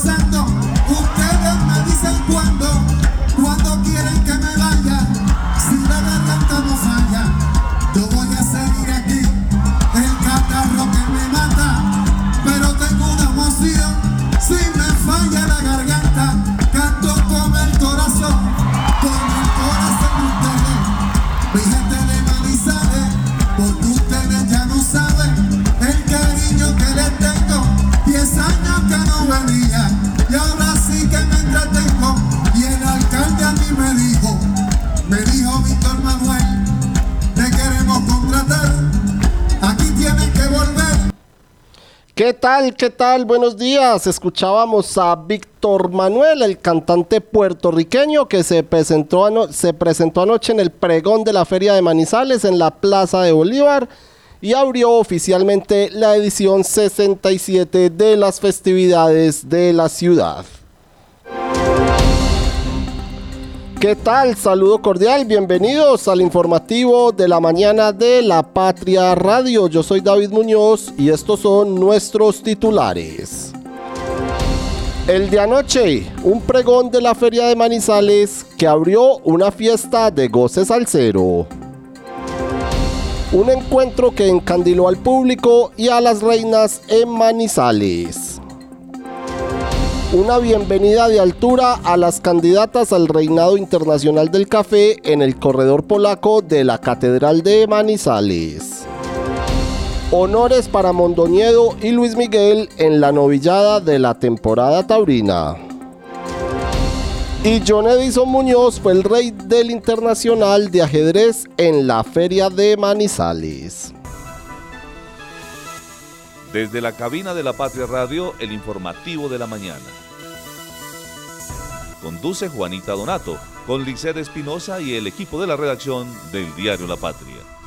Seguir ¿Qué tal? ¿Qué tal? Buenos días. Escuchábamos a Víctor Manuel, el cantante puertorriqueño que se presentó, se presentó anoche en el pregón de la Feria de Manizales en la Plaza de Bolívar y abrió oficialmente la edición 67 de las festividades de la ciudad. ¿Qué tal? Saludo cordial, bienvenidos al informativo de la mañana de La Patria Radio. Yo soy David Muñoz y estos son nuestros titulares. El de anoche, un pregón de la Feria de Manizales que abrió una fiesta de goces al cero. Un encuentro que encandiló al público y a las reinas en Manizales. Una bienvenida de altura a las candidatas al reinado internacional del café en el corredor polaco de la Catedral de Manizales. Honores para Mondoñedo y Luis Miguel en la novillada de la temporada taurina. Y John Edison Muñoz fue el rey del internacional de ajedrez en la feria de Manizales. Desde la cabina de la Patria Radio, el informativo de la mañana. Conduce Juanita Donato, con Liced Espinosa y el equipo de la redacción del diario La Patria.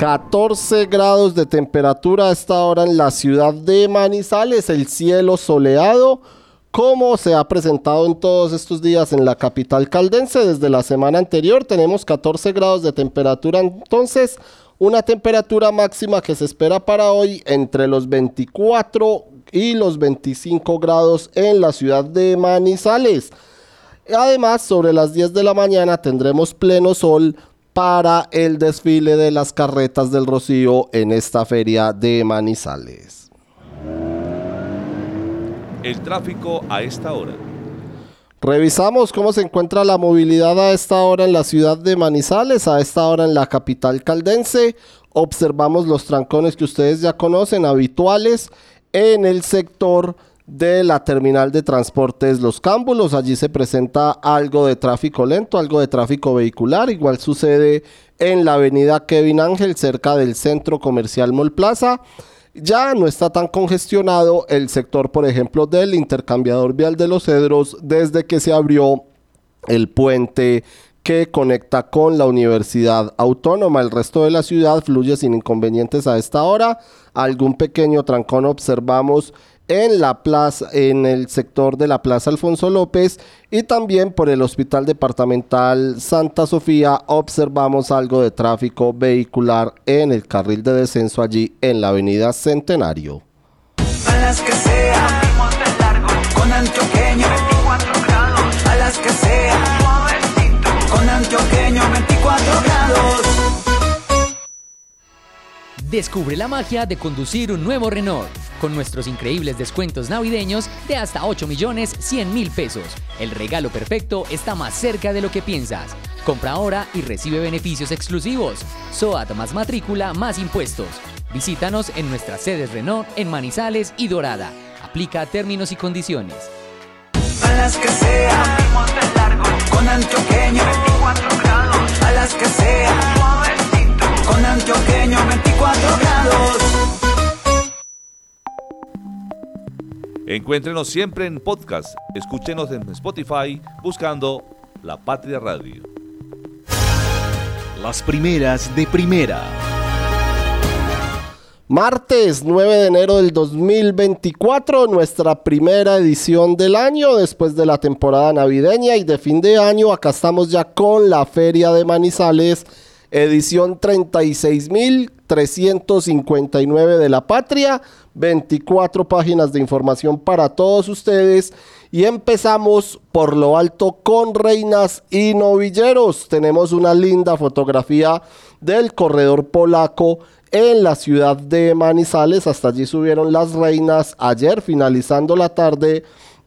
14 grados de temperatura a esta hora en la ciudad de Manizales, el cielo soleado, como se ha presentado en todos estos días en la capital caldense. Desde la semana anterior tenemos 14 grados de temperatura, entonces una temperatura máxima que se espera para hoy entre los 24 y los 25 grados en la ciudad de Manizales. Además, sobre las 10 de la mañana tendremos pleno sol para el desfile de las carretas del Rocío en esta feria de Manizales. El tráfico a esta hora. Revisamos cómo se encuentra la movilidad a esta hora en la ciudad de Manizales, a esta hora en la capital caldense. Observamos los trancones que ustedes ya conocen, habituales en el sector de la terminal de transportes Los Cámbulos. Allí se presenta algo de tráfico lento, algo de tráfico vehicular. Igual sucede en la avenida Kevin Ángel, cerca del centro comercial Mall Plaza. Ya no está tan congestionado el sector, por ejemplo, del intercambiador vial de los Cedros desde que se abrió el puente que conecta con la Universidad Autónoma. El resto de la ciudad fluye sin inconvenientes a esta hora. Algún pequeño trancón observamos en la plaza, en el sector de la Plaza Alfonso López y también por el Hospital Departamental Santa Sofía observamos algo de tráfico vehicular en el carril de descenso allí en la Avenida Centenario. A las que sea, con Descubre la magia de conducir un nuevo Renault con nuestros increíbles descuentos navideños de hasta 8 millones 100 mil pesos. El regalo perfecto está más cerca de lo que piensas. Compra ahora y recibe beneficios exclusivos. SOAT más matrícula más impuestos. Visítanos en nuestras sedes Renault en Manizales y Dorada. Aplica términos y condiciones. a las que sea. Con antioqueño, 24 grados, a las que sea. Con antioqueño, 24 grados. Encuéntrenos siempre en podcast. Escúchenos en Spotify buscando La Patria Radio. Las primeras de primera. Martes 9 de enero del 2024, nuestra primera edición del año después de la temporada navideña y de fin de año. Acá estamos ya con la Feria de Manizales, edición 36.359 de la Patria, 24 páginas de información para todos ustedes. Y empezamos por lo alto con reinas y novilleros. Tenemos una linda fotografía del corredor polaco en la ciudad de Manizales. Hasta allí subieron las reinas ayer finalizando la tarde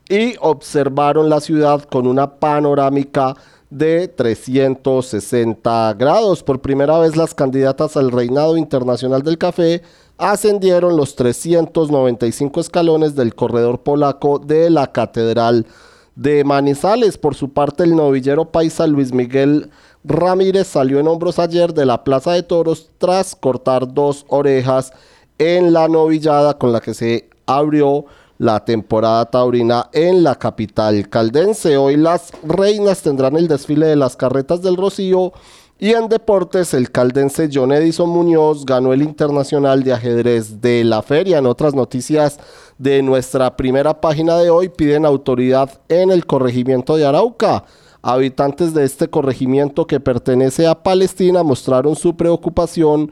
y observaron la ciudad con una panorámica de 360 grados. Por primera vez las candidatas al reinado internacional del café ascendieron los 395 escalones del corredor polaco de la Catedral de Manizales. Por su parte, el novillero paisa Luis Miguel Ramírez salió en hombros ayer de la Plaza de Toros tras cortar dos orejas en la novillada con la que se abrió la temporada taurina en la capital caldense. Hoy las reinas tendrán el desfile de las carretas del Rocío y en deportes el caldense John Edison Muñoz ganó el internacional de ajedrez de la feria. En otras noticias de nuestra primera página de hoy piden autoridad en el corregimiento de Arauca. Habitantes de este corregimiento que pertenece a Palestina mostraron su preocupación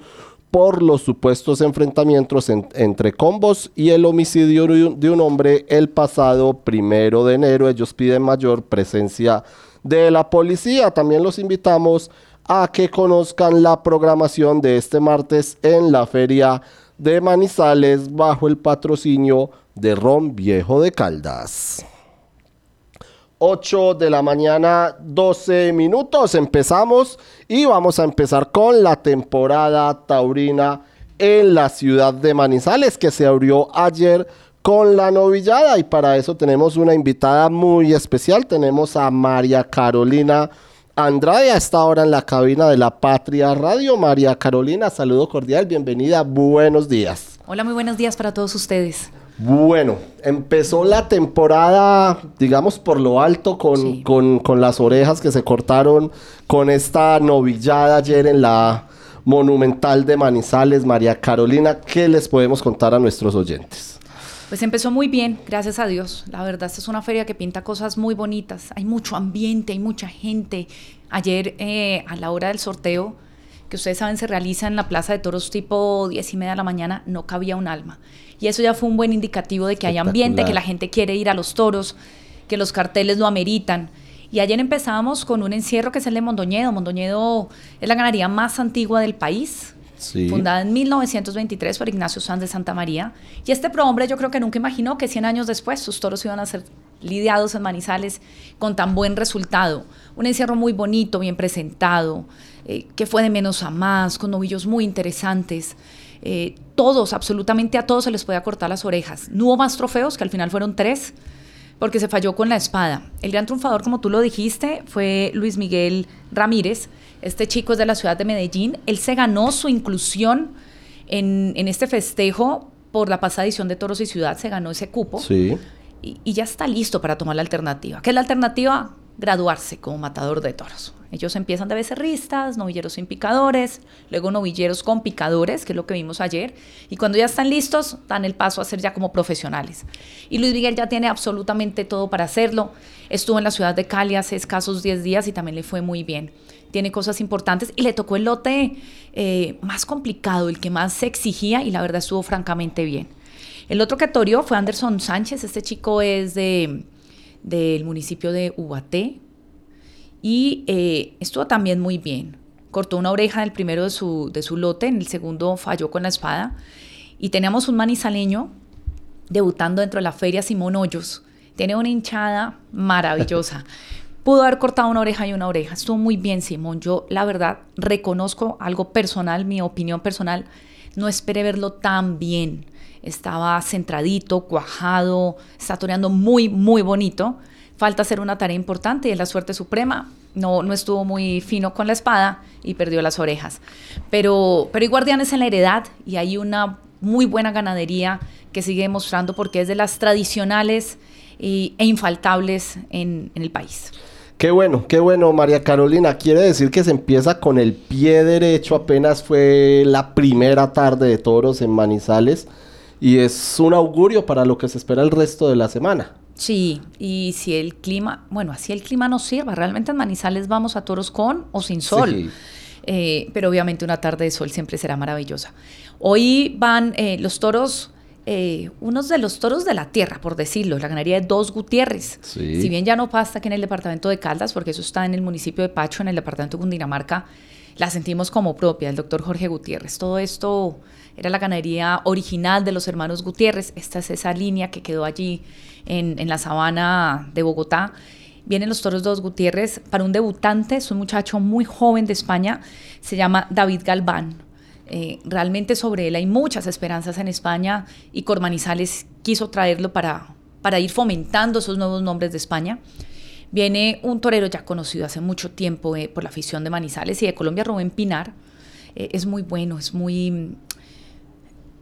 por los supuestos enfrentamientos en- entre combos y el homicidio de un hombre el pasado primero de enero. Ellos piden mayor presencia de la policía. También los invitamos a que conozcan la programación de este martes en la feria de Manizales bajo el patrocinio de Ron Viejo de Caldas. 8 de la mañana, 12 minutos. Empezamos y vamos a empezar con la temporada taurina en la ciudad de Manizales que se abrió ayer con la novillada y para eso tenemos una invitada muy especial. Tenemos a María Carolina Andrade a esta hora en la cabina de la Patria Radio. María Carolina, saludo cordial, bienvenida, buenos días. Hola, muy buenos días para todos ustedes. Bueno, empezó la temporada, digamos, por lo alto, con, Sí. con- con las orejas que se cortaron, con esta novillada ayer en la Monumental de Manizales. María Carolina, ¿qué les podemos contar a nuestros oyentes? Pues empezó muy bien, gracias a Dios. La verdad, esta es una feria que pinta cosas muy bonitas. Hay mucho ambiente, hay mucha gente. Ayer, eh, a la hora del sorteo, que ustedes saben se realiza en la Plaza de Toros tipo 10 y media de la mañana, no cabía un alma. Y eso ya fue un buen indicativo de que hay ambiente, que la gente quiere ir a los toros, que los carteles lo ameritan. Y ayer empezábamos con un encierro que es el de Mondoñedo. Mondoñedo es la ganadería más antigua del país. Sí. Fundada en 1923 por Ignacio Sanz de Santa María. Y este prohombre yo creo que nunca imaginó que 100 años después sus toros iban a ser lidiados en Manizales con tan buen resultado. Un encierro muy bonito, bien presentado, eh, que fue de menos a más, con novillos muy interesantes. Eh, todos, absolutamente a todos se les podía cortar las orejas. No hubo más trofeos, que al final fueron tres, porque se falló con la espada. El gran triunfador, como tú lo dijiste, fue Luis Miguel Ramírez. Este chico es de la ciudad de Medellín. Él se ganó su inclusión en, en este festejo por la pasada edición de Toros y Ciudad. Se ganó ese cupo Sí. y, y ya está listo para tomar la alternativa. ¿Qué es la alternativa? Graduarse como matador de toros. Ellos empiezan de becerristas, novilleros sin picadores, luego novilleros con picadores, que es lo que vimos ayer, y cuando ya están listos, dan el paso a ser ya como profesionales. Y Luis Miguel ya tiene absolutamente todo para hacerlo. Estuvo en la ciudad de Cali hace escasos 10 días y también le fue muy bien. Tiene cosas importantes y le tocó el lote eh, más complicado, el que más se exigía, y la verdad estuvo francamente bien. El otro que toreó fue Anderson Sánchez. Este chico es de, del municipio de Ubaté y eh, estuvo también muy bien. Cortó una oreja en el primero de su, de su lote, en el segundo falló con la espada. Y teníamos un manizaleño debutando dentro de la feria Simón Hoyos. Tiene una hinchada maravillosa. Pudo haber cortado una oreja y una oreja. Estuvo muy bien, Simón. Yo, la verdad, reconozco algo personal, mi opinión personal. No esperé verlo tan bien. Estaba centradito, cuajado, está toreando muy, muy bonito. falta hacer una tarea importante y es la suerte suprema. No, no estuvo muy fino con la espada y perdió las orejas. Pero, pero hay guardianes en la heredad y hay una muy buena ganadería que sigue demostrando porque es de las tradicionales y- e infaltables en, en el país. Qué bueno, qué bueno, María Carolina. Quiere decir que se empieza con el pie derecho. Apenas fue la primera tarde de toros en Manizales. Y es un augurio para lo que se espera el resto de la semana. Sí, y si el clima, bueno, así el clima nos sirva, realmente en Manizales vamos a toros con o sin sol. Sí. Eh, pero obviamente una tarde de sol siempre será maravillosa. Hoy van eh, los toros, eh, unos de los toros de la tierra, por decirlo, la ganadería de Dos Gutiérrez. Sí. Si bien ya no pasa aquí en el departamento de Caldas, porque eso está en el municipio de Pacho, en el departamento de Cundinamarca, la sentimos como propia, el doctor Jorge Gutiérrez. Todo esto era la ganadería original de los hermanos Gutiérrez. Esta es esa línea que quedó allí en, en la sabana de Bogotá. Vienen los toros Dos Gutiérrez para un debutante, es un muchacho muy joven de España, se llama David Galván. Eh, realmente sobre él hay muchas esperanzas en España y Cormanizales quiso traerlo para, para ir fomentando esos nuevos nombres de España. Viene un torero ya conocido hace mucho tiempo eh, por la afición de Manizales y de Colombia, Rubén Pinar. Eh, es muy bueno, es muy...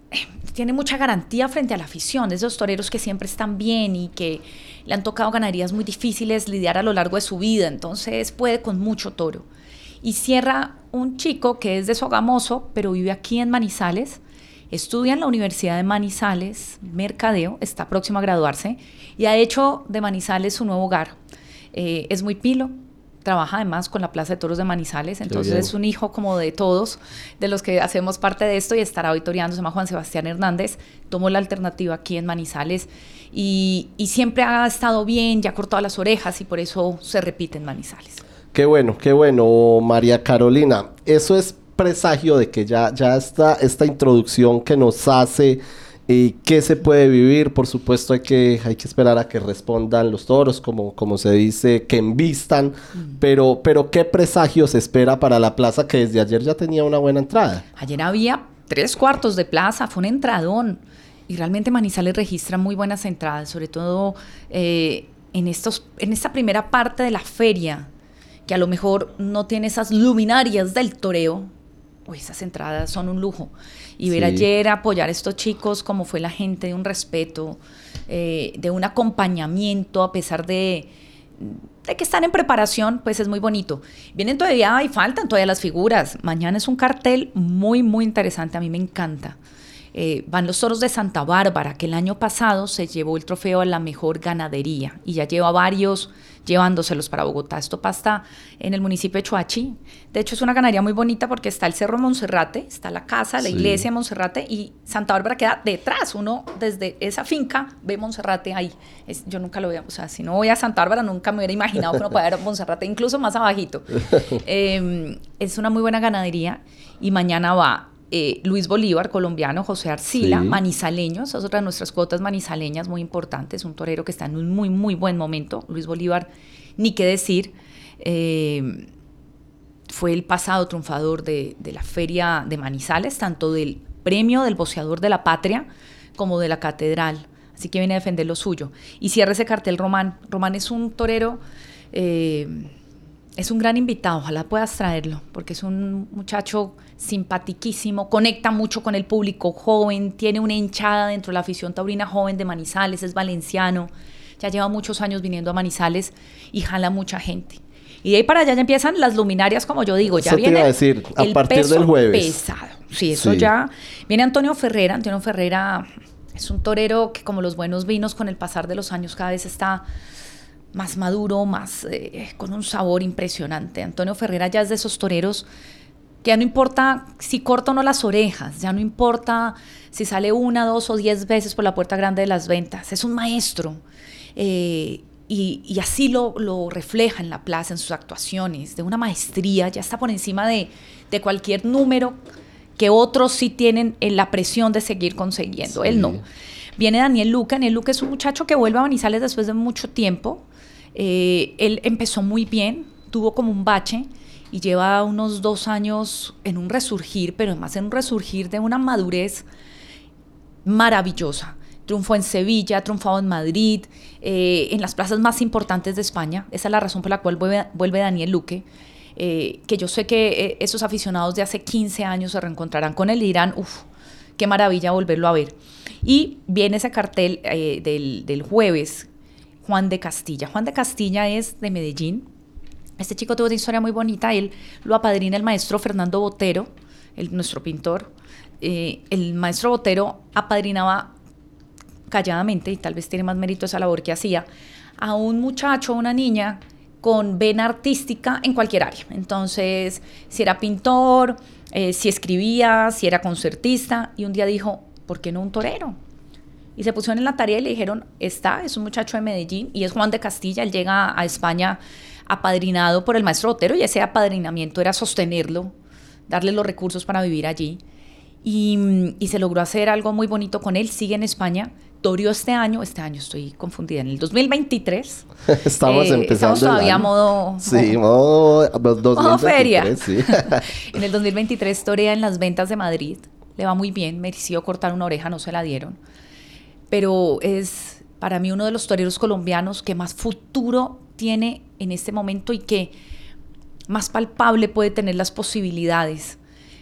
eh, Tiene mucha garantía frente a la afición, de esos toreros que siempre están bien y que le han tocado ganaderías muy difíciles lidiar a lo largo de su vida, entonces puede con mucho toro. Y cierra un chico que es de Sogamoso, pero vive aquí en Manizales, estudia en la Universidad de Manizales, Mercadeo, está próximo a graduarse y ha hecho de Manizales su nuevo hogar. Eh, es muy pilo, trabaja además con la Plaza de Toros de Manizales, entonces es un hijo como de todos, de los que hacemos parte de esto y estará auditoriando, se llama Juan Sebastián Hernández, tomó la alternativa aquí en Manizales y, y siempre ha estado bien, ya cortado las orejas y por eso se repite en Manizales. Qué bueno, qué bueno, María Carolina. Eso es presagio de que ya, ya está esta introducción que nos hace y qué se puede vivir. Por supuesto, hay que, hay que esperar a que respondan los toros, como, como se dice, que envistan. Pero, pero qué presagio se espera para la plaza que desde ayer ya tenía una buena entrada. Ayer había tres cuartos de plaza, fue un entradón. Y realmente Manizales registra muy buenas entradas, sobre todo eh, en, estos, en esta primera parte de la feria, que a lo mejor no tiene esas luminarias del toreo. Uy, esas entradas son un lujo. Y ver Sí. ayer apoyar a estos chicos como fue la gente, de un respeto, eh, de un acompañamiento a pesar de, de que están en preparación, pues es muy bonito. Vienen todavía y faltan todavía las figuras. Mañana es un cartel muy, muy interesante. A mí me encanta. Eh, van los toros de Santa Bárbara, que el año pasado se llevó el trofeo a la mejor ganadería y ya lleva varios llevándoselos para Bogotá. Esto pasa en el municipio de Choachí. De hecho, es una ganadería muy bonita porque está el Cerro Monserrate, está la casa, la Sí. iglesia de Monserrate y Santa Bárbara queda detrás. Uno desde esa finca ve Monserrate ahí. Es- yo nunca lo veo, o sea, si no voy a Santa Bárbara nunca me hubiera imaginado que uno puede ver Monserrate, incluso más abajito. Eh, es una muy buena ganadería y mañana va eh, Luis Bolívar, colombiano, José Arcila, Sí. manizaleño, esa es otra de nuestras cuotas manizaleñas muy importantes, un torero que está en un muy, muy buen momento. Luis Bolívar, ni qué decir, eh, fue el pasado triunfador de, de la feria de Manizales, tanto del premio del boceador de la patria como de la catedral. Así que viene a defender lo suyo. Y cierra ese cartel Román. Román es un torero, eh, es un gran invitado, ojalá puedas traerlo, porque es un muchacho simpatiquísimo, conecta mucho con el público joven, tiene una hinchada dentro de la afición taurina joven de Manizales, es valenciano, ya lleva muchos años viniendo a Manizales y jala mucha gente. Y de ahí para allá ya empiezan las luminarias, como yo digo, ya Eso te viene iba a decir, a el partir peso del jueves. pesado. Sí, eso Sí. ya. Viene Antonio Ferrera. Antonio Ferrera es un torero que, como los buenos vinos, con el pasar de los años cada vez está más maduro, más eh, con un sabor impresionante. Antonio Ferrera ya es de esos toreros ya no importa si corta o no las orejas, ya no importa si sale una, dos o diez veces por la puerta grande de las ventas. Es un maestro. Eh, y, y así lo, lo refleja en la plaza, en sus actuaciones, de una maestría, ya está por encima de, de cualquier número que otros sí tienen en la presión de seguir consiguiendo. Él no. Viene Daniel Luca. Daniel Luca es un muchacho que vuelve a Manizales después de mucho tiempo. Eh, él empezó muy bien, tuvo como un bache y lleva unos dos años en un resurgir, pero además en un resurgir de una madurez maravillosa. triunfó en Sevilla, ha triunfado en Madrid, eh, en las plazas más importantes de España. Esa es la razón por la cual vuelve, Daniel Luque. eh, que yo sé que eh, esos aficionados de hace 15 años se reencontrarán con él y dirán, uff, qué maravilla volverlo a ver. Y viene ese cartel del jueves, Juan de Castilla. Juan de Castilla es de Medellín. Este chico tuvo una historia muy bonita. Él lo apadrina el maestro Fernando Botero, el, nuestro pintor. Eh, el maestro Botero apadrinaba calladamente, y tal vez tiene más mérito esa labor que hacía, a un muchacho, a una niña con vena artística en cualquier área. Entonces, si era pintor, eh, si escribía, si era concertista, y un día dijo, ¿por qué no un torero? Y se pusieron en la tarea y le dijeron, está, es un muchacho de Medellín y es Juan de Castilla, él llega a España apadrinado por el maestro Otero y ese apadrinamiento era sostenerlo, darle los recursos para vivir allí. Y, y se logró hacer algo muy bonito con él, sigue en España, toreó este año, este año estoy confundida, en el 2023. Estamos eh, empezando. Estamos todavía año. modo... Sí, modo, modo feria. 2023, sí. en el 2023 torea en las ventas de Madrid. Le va muy bien, mereció cortar una oreja, no se la dieron. Pero es para mí uno de los toreros colombianos que más futuro tiene en este momento y que más palpable puede tener las posibilidades.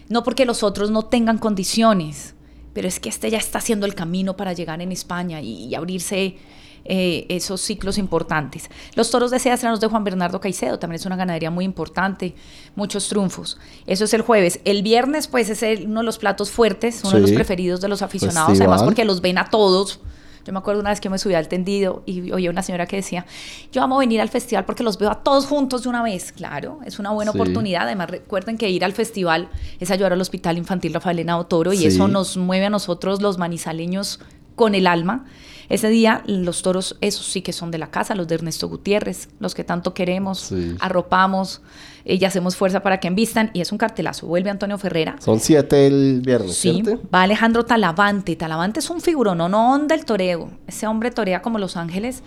No porque los otros no tengan condiciones, pero es que este ya está haciendo el camino para llegar en España y, y abrirse eh, esos ciclos importantes. Los toros de seda los de Juan Bernardo Caicedo, también es una ganadería muy importante, muchos triunfos. Eso es el jueves. El viernes, pues, es el- uno de los platos fuertes, uno de los preferidos de los aficionados, Festival. además porque los ven a todos. Yo me acuerdo una vez que me subí al tendido y oía una señora que decía, yo amo venir al festival porque los veo a todos juntos de una vez. Claro, es una buena Sí. oportunidad. Además, recuerden que ir al festival es ayudar al Hospital Infantil Rafael Henao Toro y Sí. eso nos mueve a nosotros los manizaleños con el alma. Ese día los toros, esos sí que son de la casa, los de Ernesto Gutiérrez, los que tanto queremos, Sí. arropamos eh, y hacemos fuerza para que envistan. Y es un cartelazo. Vuelve Antonio Ferrera. Son siete el viernes, Sí, ¿cierto? va Alejandro Talavante. Talavante es un figuronón del toreo. Ese hombre torea como Los Ángeles.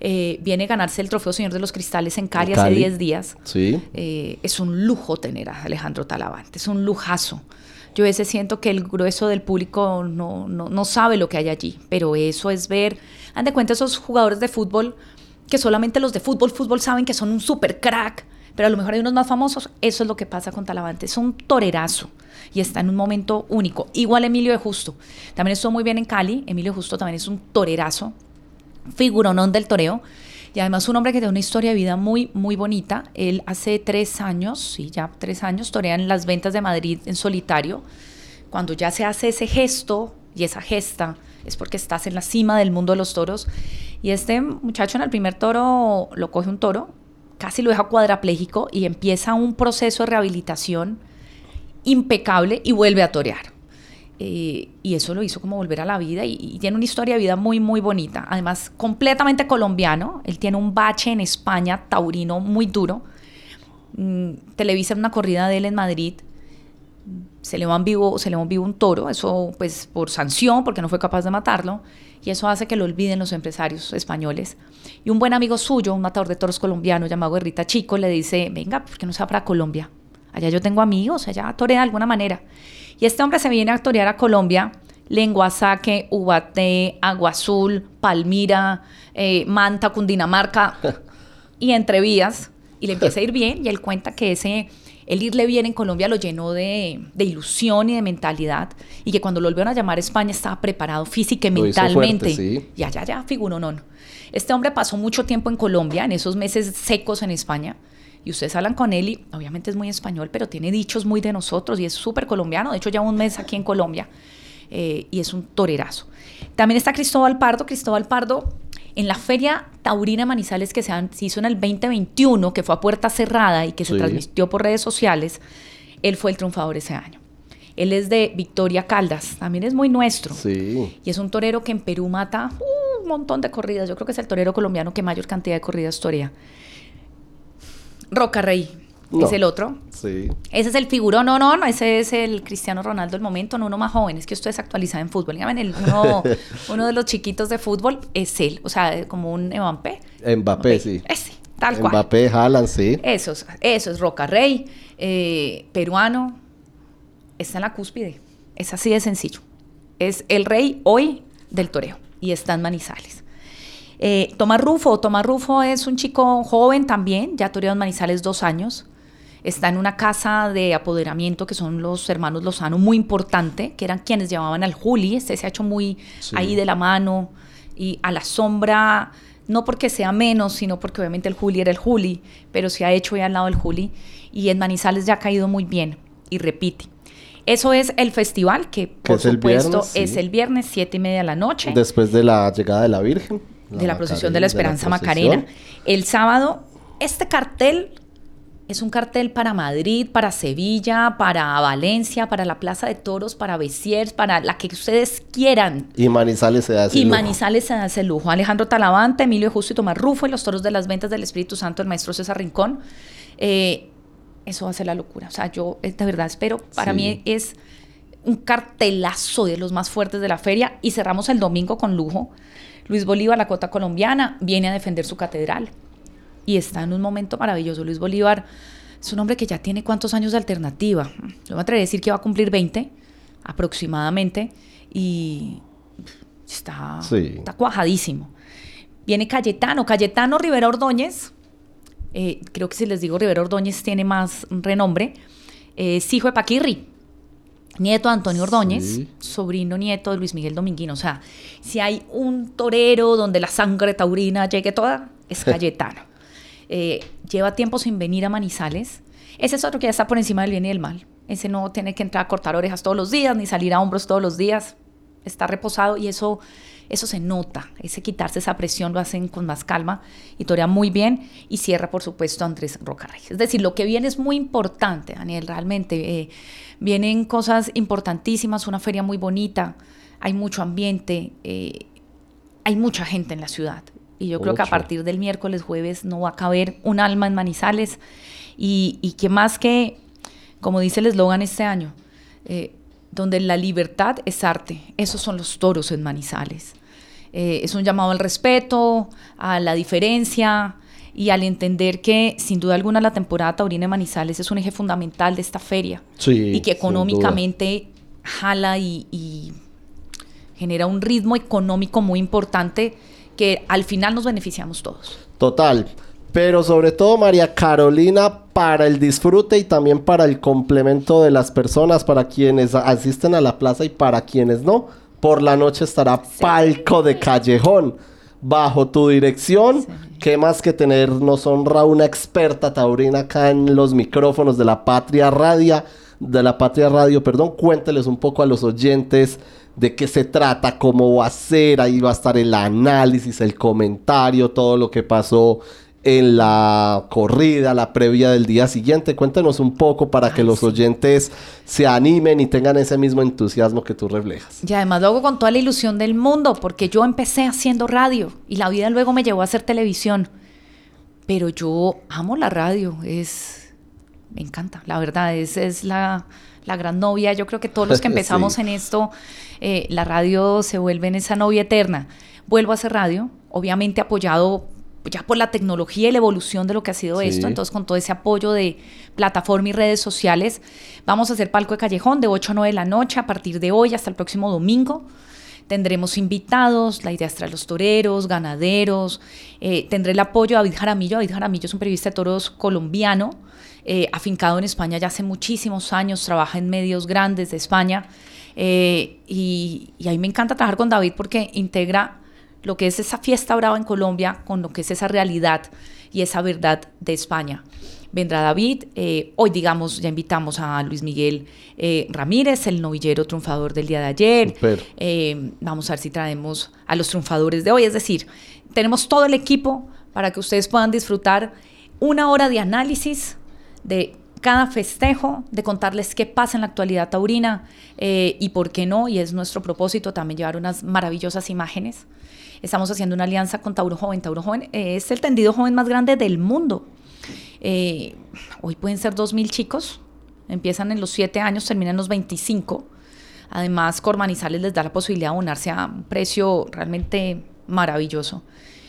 Eh, viene a ganarse el trofeo Señor de los Cristales en Cali En hace Cali. 10 días. Sí. Eh, es un lujo tener a Alejandro Talavante, es un lujazo. Yo a veces siento que el grueso del público no, no, no sabe lo que hay allí, pero eso es ver, han de cuenta esos jugadores de fútbol que solamente los de fútbol, fútbol saben que son un super crack, pero a lo mejor hay unos más famosos, eso es lo que pasa con Talavante, es un torerazo y está en un momento único. Igual Emilio de Justo, también estuvo muy bien en Cali, Emilio Justo también es un torerazo, figuronón del toreo. Y además un hombre que tiene una historia de vida muy, muy bonita. Él hace tres años, sí, ya tres años, torea en las ventas de Madrid en solitario. Cuando ya se hace ese gesto y esa gesta, es porque estás en la cima del mundo de los toros. Y este muchacho en el primer toro lo coge un toro, casi lo deja cuadrapléjico y empieza un proceso de rehabilitación impecable y vuelve a torear. Eh, y eso lo hizo como volver a la vida y, tiene una historia de vida muy, muy bonita. Además, completamente colombiano. Él tiene un bache en España, taurino, muy duro. Mm, televisa una corrida de él en Madrid. Se le va en vivo, se le va en vivo un toro, eso pues por sanción, porque no fue capaz de matarlo, y eso hace que lo olviden los empresarios españoles. Y un buen amigo suyo, un matador de toros colombiano llamado Guerrita Chico, le dice, venga, ¿por qué no se va para Colombia? Allá yo tengo amigos, allá torea de alguna manera. Y este hombre se viene a torear a Colombia, Lenguasaque, Ubaté, Agua Azul, Palmira, eh, Manta, Cundinamarca y entre vías, y le empieza a ir bien, y él cuenta que ese, el irle bien en Colombia lo llenó de, de ilusión y de mentalidad, y que cuando lo volvieron a llamar a España estaba preparado física y mentalmente. fuerte, sí. Y allá, ya, figuronón. Este hombre pasó mucho tiempo en Colombia, en esos meses secos en España, y ustedes hablan con él y obviamente es muy español, pero tiene dichos muy de nosotros y es súper colombiano. De hecho, lleva un mes aquí en Colombia eh, y es un torerazo. También está Cristóbal Pardo. Cristóbal Pardo, en la Feria Taurina Manizales que se, han- se hizo en el 2021, que fue a puerta cerrada y que se transmitió por redes sociales, él fue el triunfador ese año. Él es de Victoria Caldas, también es muy nuestro. Sí. Y es un torero que en Perú mata uh, un montón de corridas. Yo creo que es el torero colombiano que mayor cantidad de corridas torea. Roca Rey No. es el otro. Sí. Ese es el figurón, no, no, no, ese es el Cristiano Ronaldo del momento, no uno más joven, es que usted es actualizado en fútbol. Dígame, el- uno, uno de los chiquitos de fútbol es él, o sea, como un Mbappé. Mbappé, sí. Ese, tal cual. Mbappé, Haaland, sí. Eso es, eso es Roca Rey, eh, peruano, está en la cúspide. Es así de sencillo. Es el rey hoy del toreo. y está en Manizales. Eh, Tomás Rufo, Tomás Rufo es un chico joven también, ya toreó en Manizales dos años. Está en una casa de apoderamiento que son los hermanos Lozano, muy importante, que eran quienes llevaban al Juli. Este se ha hecho muy Sí. ahí de la mano y a la sombra, no porque sea menos, sino porque obviamente el Juli era el Juli, pero se ha hecho ahí al lado del Juli. Y en Manizales ya ha caído muy bien y repite. Eso es el festival, que por es el supuesto viernes, sí. es el viernes, siete y media de la noche Después de la llegada de la Virgen. De la procesión de la Esperanza. Macarena. El sábado, este cartel es un cartel para Madrid, para Sevilla, para Valencia, para la Plaza de Toros, para Besiers, para la que ustedes quieran. Y Manizales se hace Y lujo. Manizales se hace lujo. Alejandro Talavante, Emilio Justo y Tomás Rufo y los toros de las ventas del Espíritu Santo, el maestro César Rincón. Eh, eso va a ser la locura. O sea, yo eh, de verdad espero. Para Sí. mí es un cartelazo de los más fuertes de la feria y cerramos el domingo con lujo. Luis Bolívar, la cota colombiana, viene a defender su catedral y está en un momento maravilloso. Luis Bolívar es un hombre que ya tiene cuántos años de alternativa. Yo me atrevería a decir que va a cumplir 20 aproximadamente y está, Sí. está cuajadísimo. Viene Cayetano, Cayetano Rivera Ordóñez. eh, creo que si les digo Rivera Ordóñez tiene más renombre. eh, es hijo de Paquirri, nieto de Antonio Ordóñez, Sí. sobrino nieto de Luis Miguel Dominguino. O sea, si hay un torero donde la sangre taurina llegue toda, es Cayetano. Eh, lleva tiempo sin venir a Manizales. Ese es otro que ya está por encima del bien y del mal. Ese no tiene que entrar a cortar orejas todos los días, ni salir a hombros todos los días. Está reposado y eso, eso se nota. Ese quitarse esa presión lo hacen con más calma y torea muy bien. Y cierra, por supuesto, Andrés Rocarrey. Es decir, lo que viene es muy importante, Daniel, realmente. Eh, vienen cosas importantísimas, una feria muy bonita, hay mucho ambiente, eh, hay mucha gente en la ciudad. Y yo creo que a partir del miércoles, jueves, no va a caber un alma en Manizales. Y, y que más que, como dice el eslogan este año, eh, donde la libertad es arte. Esos son los toros en Manizales. Eh, es un llamado al respeto, a la diferencia y al entender que, sin duda alguna, la temporada taurina de Manizales es un eje fundamental de esta feria Sí, y que económicamente jala y, y genera un ritmo económico muy importante que al final nos beneficiamos todos. Total. Pero sobre todo, María Carolina, para el disfrute y también para el complemento de las personas, para quienes asisten a la plaza y para quienes no, por la noche estará Palco de Callejón. Bajo tu dirección, qué más que tener, nos honra una experta taurina acá en los micrófonos de la Patria Radio, de la Patria Radio, perdón, cuénteles un poco a los oyentes de qué se trata, cómo va a ser, ahí va a estar el análisis, el comentario, todo lo que pasó en la corrida, la previa del día siguiente. Cuéntenos un poco para que los oyentes se animen y tengan ese mismo entusiasmo que tú reflejas. Y además lo hago con toda la ilusión del mundo, porque yo empecé haciendo radio y la vida luego me llevó a hacer televisión. Pero yo amo la radio, es... Me encanta, la verdad, es, es la, la gran novia. Yo creo que todos los que empezamos Sí. en esto, eh, la radio se vuelve en esa novia eterna. Vuelvo a hacer radio, obviamente apoyado ya por la tecnología y la evolución de lo que ha sido Sí. esto. Entonces, con todo ese apoyo de plataforma y redes sociales, vamos a hacer Palco de Callejón de 8 a 9 de la noche a partir de hoy hasta el próximo domingo. Tendremos invitados, la idea es traer los toreros, ganaderos. eh, tendré el apoyo de David Jaramillo. David Jaramillo es un periodista de toros colombiano, eh, afincado en España ya hace muchísimos años, trabaja en medios grandes de España. eh, y, y a mí me encanta trabajar con David porque integra lo que es esa fiesta brava en Colombia con lo que es esa realidad y esa verdad de España. Vendrá David, eh, hoy digamos ya invitamos a Luis Miguel eh, Ramírez, el novillero triunfador del día de ayer. Eh, vamos a ver si traemos a los triunfadores de hoy, es decir, tenemos todo el equipo para que ustedes puedan disfrutar una hora de análisis de cada festejo, de contarles qué pasa en la actualidad taurina eh, y por qué no, y es nuestro propósito también llevar unas maravillosas imágenes. Estamos haciendo una alianza con Tauro Joven. Tauro Joven es el tendido joven más grande del mundo. Eh, hoy pueden ser 2.000 chicos, empiezan en los 7 años, terminan en los 25. Además, Cormanizales les da la posibilidad de abonarse a un precio realmente maravilloso.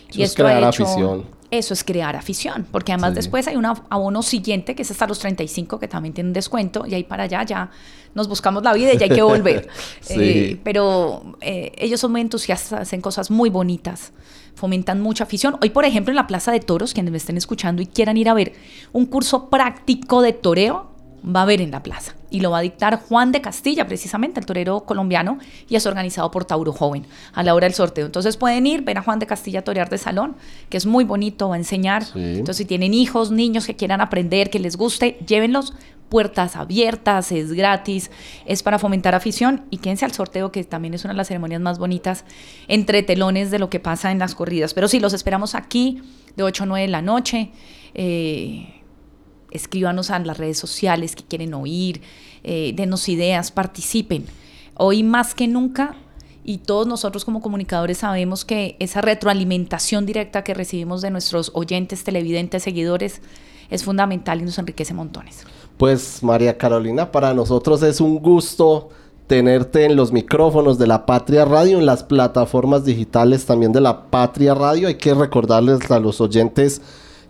Eso es crear afición. Eso es crear afición, porque además Sí. después hay un abono siguiente que es hasta los 35 que también tiene un descuento y ahí para allá ya nos buscamos la vida y ya hay que volver. Sí. Eh, pero eh, ellos son muy entusiastas, hacen cosas muy bonitas, fomentan mucha afición. Hoy, por ejemplo, en la Plaza de Toros, quienes me estén escuchando y quieran ir a ver un curso práctico de toreo, va a haber en la plaza. Y lo va a dictar Juan de Castilla, precisamente, el torero colombiano, y es organizado por Tauro Joven a la hora del sorteo. Entonces pueden ir, ver a Juan de Castilla torear de salón, que es muy bonito, va a enseñar. Sí. Entonces, si tienen hijos, niños que quieran aprender, que les guste, llévenlos. Puertas abiertas, es gratis, es para fomentar afición y quédense al sorteo, que también es una de las ceremonias más bonitas entre telones de lo que pasa en las corridas. Pero sí, los esperamos aquí de 8 a 9 de la noche. Eh, escríbanos a las redes sociales que quieren oír, eh, denos ideas, participen. Hoy más que nunca, y todos nosotros como comunicadores sabemos que esa retroalimentación directa que recibimos de nuestros oyentes, televidentes, seguidores, es fundamental y nos enriquece montones. Pues María Carolina, para nosotros es un gusto tenerte en los micrófonos de la Patria Radio, en las plataformas digitales también de la Patria Radio. Hay que recordarles a los oyentes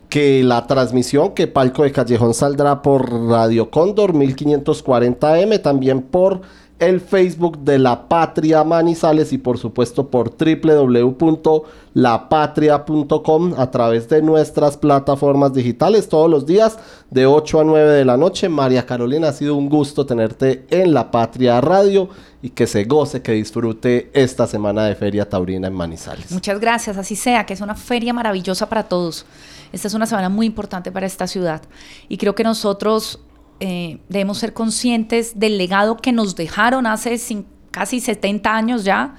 que la transmisión, que Palco de Callejón saldrá por Radio Cóndor 1540M, también por el Facebook de La Patria Manizales y por supuesto por www.lapatria.com a través de nuestras plataformas digitales todos los días de 8 a 9 de la noche. María Carolina, ha sido un gusto tenerte en La Patria Radio y que se goce, que disfrute esta semana de Feria Taurina en Manizales. Muchas gracias, así sea, que es una feria maravillosa para todos. Esta es una semana muy importante para esta ciudad y creo que nosotros eh, debemos ser conscientes del legado que nos dejaron hace casi 70 años ya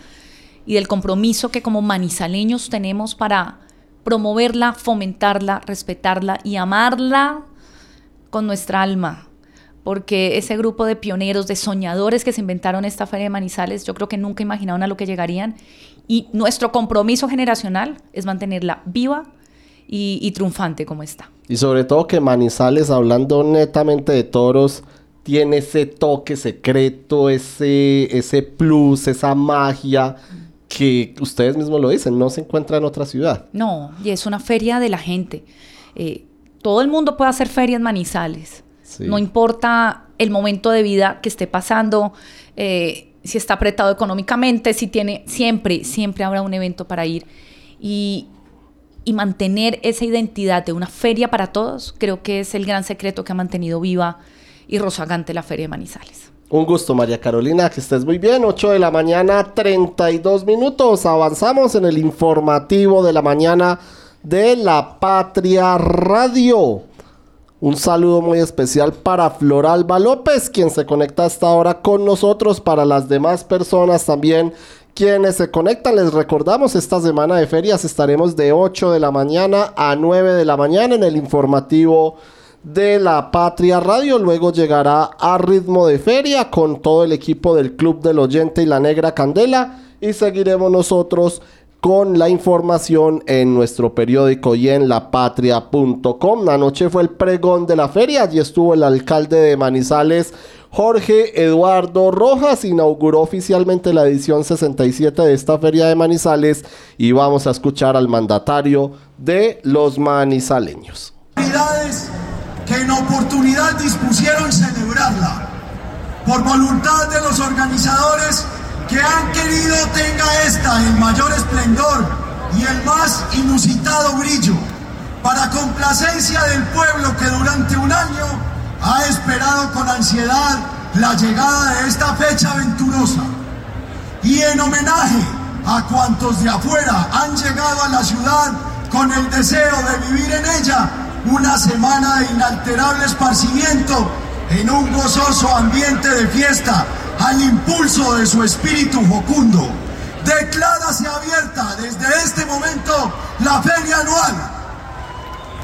y del compromiso que como manizaleños tenemos para promoverla, fomentarla, respetarla y amarla con nuestra alma. Porque ese grupo de pioneros, de soñadores que se inventaron esta feria de Manizales, yo creo que nunca imaginaron a lo que llegarían. Y nuestro compromiso generacional es mantenerla viva y, y triunfante como está. Y sobre todo que Manizales, hablando netamente de toros, tiene ese toque secreto, ese, ese plus, esa magia que ustedes mismos lo dicen, no se encuentra en otra ciudad. No, y es una feria de la gente. Eh, todo el mundo puede hacer ferias manizales. Sí. No importa el momento de vida que esté pasando, eh, si está apretado económicamente, si tiene, siempre, siempre habrá un evento para ir. Y, y mantener esa identidad de una feria para todos, creo que es el gran secreto que ha mantenido viva y rozagante la feria de Manizales. Un gusto, María Carolina, que estés muy bien. 8 de la mañana, 32 minutos. Avanzamos en el informativo de la mañana de la Patria Radio. Un saludo muy especial para Floralba López, quien se conecta hasta ahora con nosotros. Para las demás personas también quienes se conectan, les recordamos, esta semana de ferias estaremos de 8 de la mañana a 9 de la mañana en el informativo de la Patria Radio. Luego llegará a ritmo de feria con todo el equipo del Club del Oyente y la Negra Candela. Y seguiremos nosotros con la información en nuestro periódico y en lapatria.com. Anoche fue el pregón de la feria. Allí estuvo el alcalde de Manizales, Jorge Eduardo Rojas. Inauguró oficialmente la edición 67 de esta feria de Manizales. Y vamos a escuchar al mandatario de los manizaleños. que en oportunidad dispusieron celebrarla. Por voluntad de los organizadores que han querido tenga esta el mayor esplendor y el más inusitado brillo, para complacencia del pueblo que durante un año ha esperado con ansiedad la llegada de esta fecha aventurosa. Y en homenaje a cuantos de afuera han llegado a la ciudad con el deseo de vivir en ella una semana de inalterable esparcimiento en un gozoso ambiente de fiesta al impulso de su espíritu jocundo. Declárase abierta desde este momento la feria anual.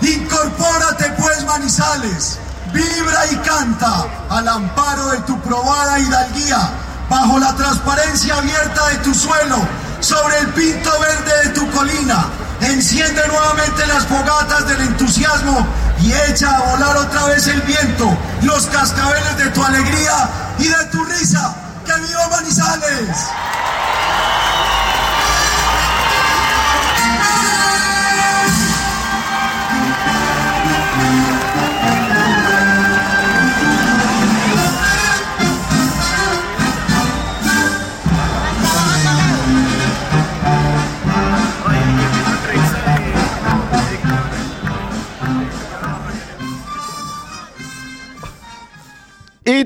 Incorpórate pues Manizales, vibra y canta al amparo de tu probada hidalguía, bajo la transparencia abierta de tu suelo, sobre el pinto verde de tu colina. Enciende nuevamente las fogatas del entusiasmo y echa a volar otra vez el viento, los cascabeles de tu alegría y de tu risa. ¡Que viva Manizales!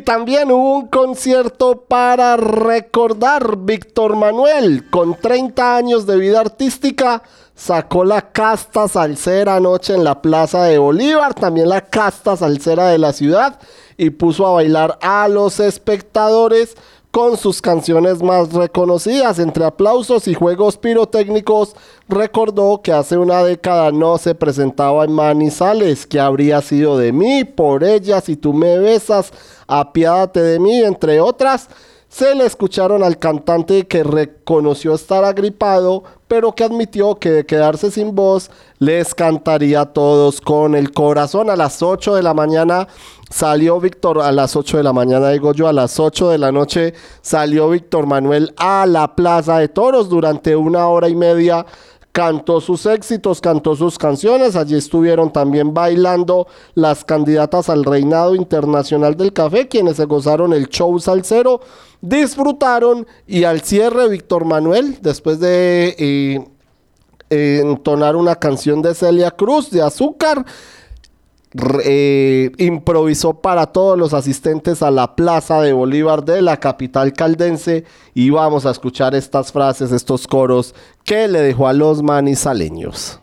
También hubo un concierto para recordar. Víctor Manuel, con 30 años de vida artística, sacó la casta salsera anoche en la Plaza de Bolívar, también la casta salsera de la ciudad, y puso a bailar a los espectadores con sus canciones más reconocidas. Entre aplausos y juegos pirotécnicos, recordó que hace una década no se presentaba en Manizales, que habría sido de mí, por ella, si tú me besas, apiádate de mí, entre otras. Se le escucharon al cantante que reconoció estar agripado, pero que admitió que de quedarse sin voz les cantaría a todos con el corazón. A las 8 de la mañana salió Víctor, a las 8 de la mañana digo yo, a las 8 de la noche salió Víctor Manuel a la Plaza de Toros durante una hora y media cantó sus éxitos, cantó sus canciones. Allí estuvieron también bailando las candidatas al reinado internacional del café, quienes se gozaron el show salsero, disfrutaron y al cierre Víctor Manuel, después de eh, eh, entonar una canción de Celia Cruz de Azúcar, eh, improvisó para todos los asistentes a la Plaza de Bolívar de la capital caldense y vamos a escuchar estas frases, estos coros que le dejó a los manizaleños.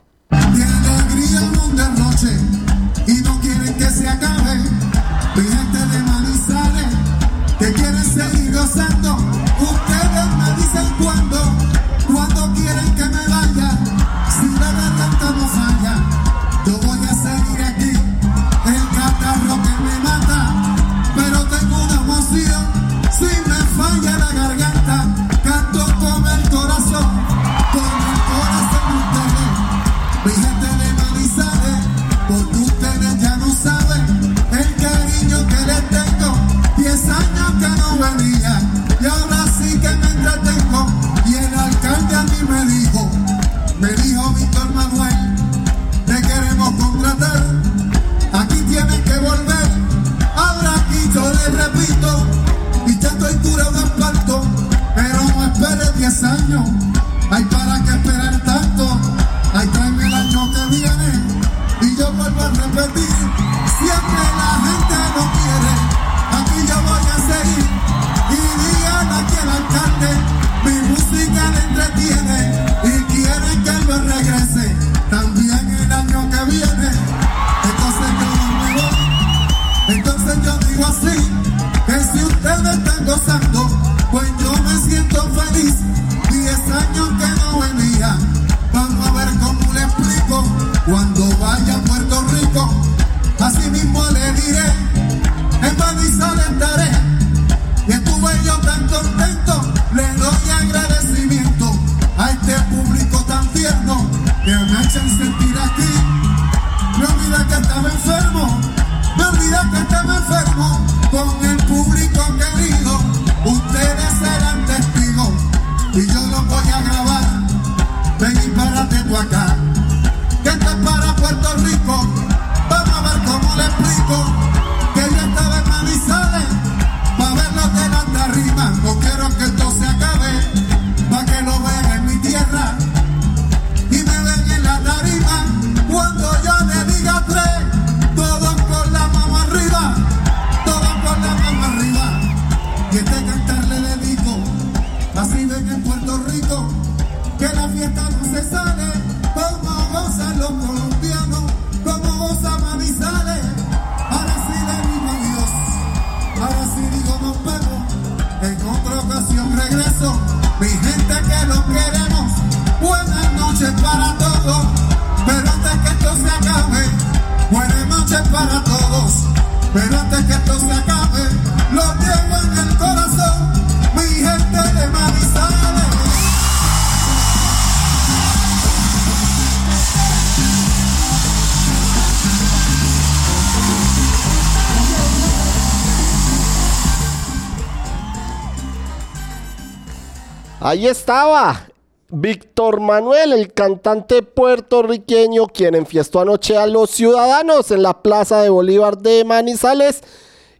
Ahí estaba Víctor Manuel, el cantante puertorriqueño, quien enfiestó anoche a los ciudadanos en la Plaza de Bolívar de Manizales.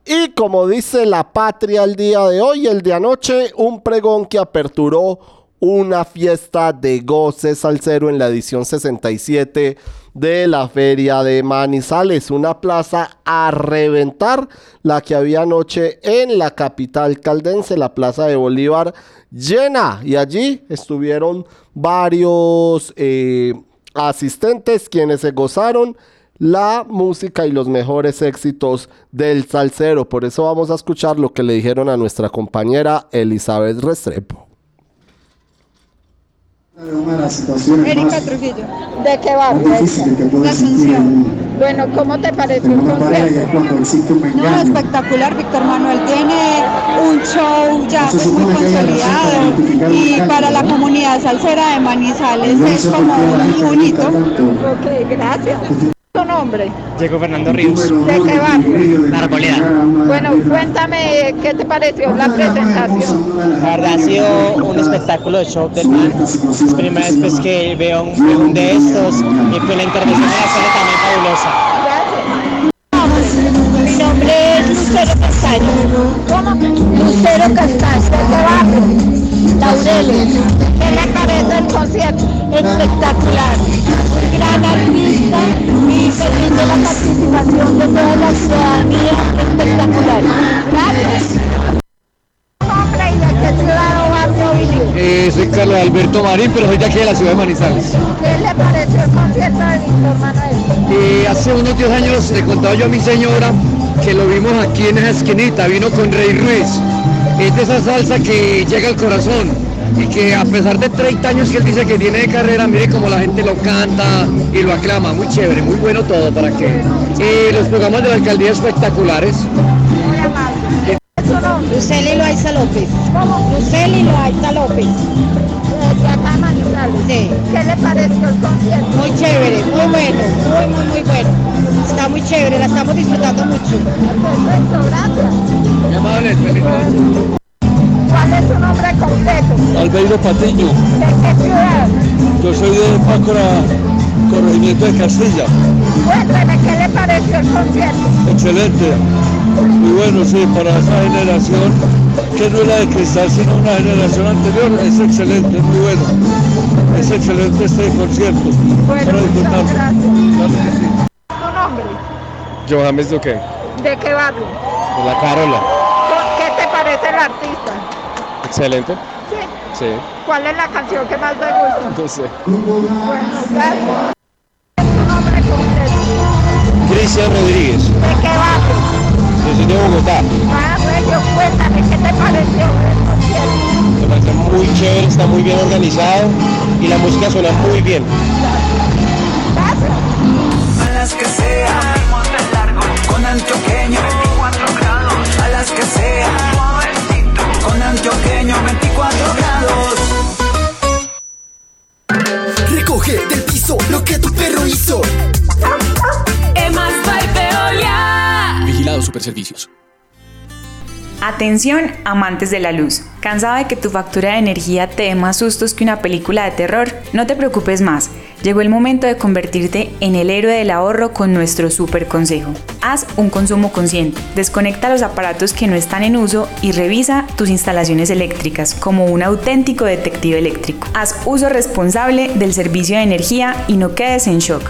Y como dice la patria el día de hoy, el de anoche, un pregón que aperturó una fiesta de goce salsero en la edición 67 de la feria de Manizales, una plaza a reventar, la que había anoche en la capital caldense, la plaza de Bolívar llena, y allí estuvieron varios eh, asistentes quienes se gozaron la música y los mejores éxitos del salsero. Por eso vamos a escuchar lo que le dijeron a nuestra compañera Elizabeth Restrepo. Erika Trujillo. ¿De qué barrio? La Asunción. Bueno, ¿cómo te pareció el concierto? No, espectacular. Víctor Manuel tiene un show ya pues, muy consolidado y para la comunidad salsera de Manizales es como un hito. Ok, gracias. ¿Tu nombre? Llegó Fernando Ríos. ¿De qué barrio? La Arboleda. Bueno, cuéntame qué te pareció la presentación. La verdad ha sido un espectáculo de show del man. Es primera vez pues, que veo un, un de estos y pues la intervención de la sala también fabulosa. Mi nombre es Lucero Castaño. ¿Cómo? Lucero Castaño. ¿De qué barrio? Laureles. ¿Qué le parece el concierto? Espectacular. Gran artista y feliz de la participación de toda la ciudadanía. Espectacular. Gracias. Eh, soy Carlos Alberto Marín, pero soy de aquí de la ciudad de Manizales. ¿Qué le pareció el concierto de Víctor Manuel? Eh, hace unos 10 años le contaba yo a mi señora que lo vimos aquí en esa esquinita, vino con Rey Ruiz. Es de esa salsa que llega al corazón y que a pesar de 30 años que él dice que tiene de carrera, mire cómo la gente lo canta y lo aclama, muy chévere, muy bueno todo para que eh, los programas de la alcaldía espectaculares. Luceli Loaiza López. ¿Cómo? Luceli Loaiza López. Sí. ¿Qué le pareció el concierto? Muy chévere, muy bueno, muy, muy, muy bueno. Está muy chévere, la estamos disfrutando mucho. Perfecto, gracias. Muy amable. ¿Cuál es su nombre completo? Albeiro Patiño, ¿De qué ciudad? yo soy de Pácora, corregimiento de Castilla. Cuénteme, ¿qué le pareció el concierto? Excelente. Y bueno, sí, para esa generación, que no es la de cristal, sino una generación anterior, es excelente, muy bueno. Es excelente este concierto. Bueno, Para muchas disfrutarlo. gracias. Claro que sí. Johannes Duque, ¿De qué barrio? de la Carola. ¿Qué te parece el artista? Excelente. Sí. Sí, ¿Cuál es la canción que más te gusta? no sé. Bueno. Cristian Rodríguez, ¿De qué barrio? yo soy de Bogotá. Ah, bueno, cuéntame, ¿qué te pareció el concierto? Me parece muy chévere, está muy bien organizado y la música suena muy bien. Gracias. A las que sea, antioqueño, 24 grados. A las que sea, suavecito, con antioqueño, 24 grados. Recoge del piso lo que tu perro hizo. Emas Veolia. Vigilado Superservicios. Atención, amantes de la luz. ¿Cansado de que tu factura de energía te dé más sustos que una película de terror? No te preocupes más. Llegó el momento de convertirte en el héroe del ahorro con nuestro super consejo. Haz un consumo consciente. Desconecta los aparatos que no están en uso y revisa tus instalaciones eléctricas como un auténtico detective eléctrico. Haz uso responsable del servicio de energía y no quedes en shock.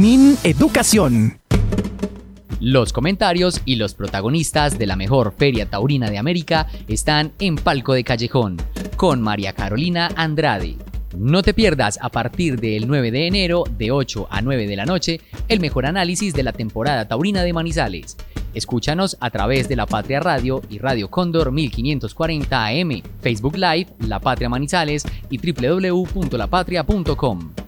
Min Educación. Los comentarios y los protagonistas de la mejor feria taurina de América están en Palco de Callejón, con María Carolina Andrade. No te pierdas a partir del 9 de enero, de 8 a 9 de la noche, el mejor análisis de la temporada taurina de Manizales. Escúchanos a través de La Patria Radio y Radio Cóndor 1540 AM, Facebook Live, La Patria Manizales y www.lapatria.com.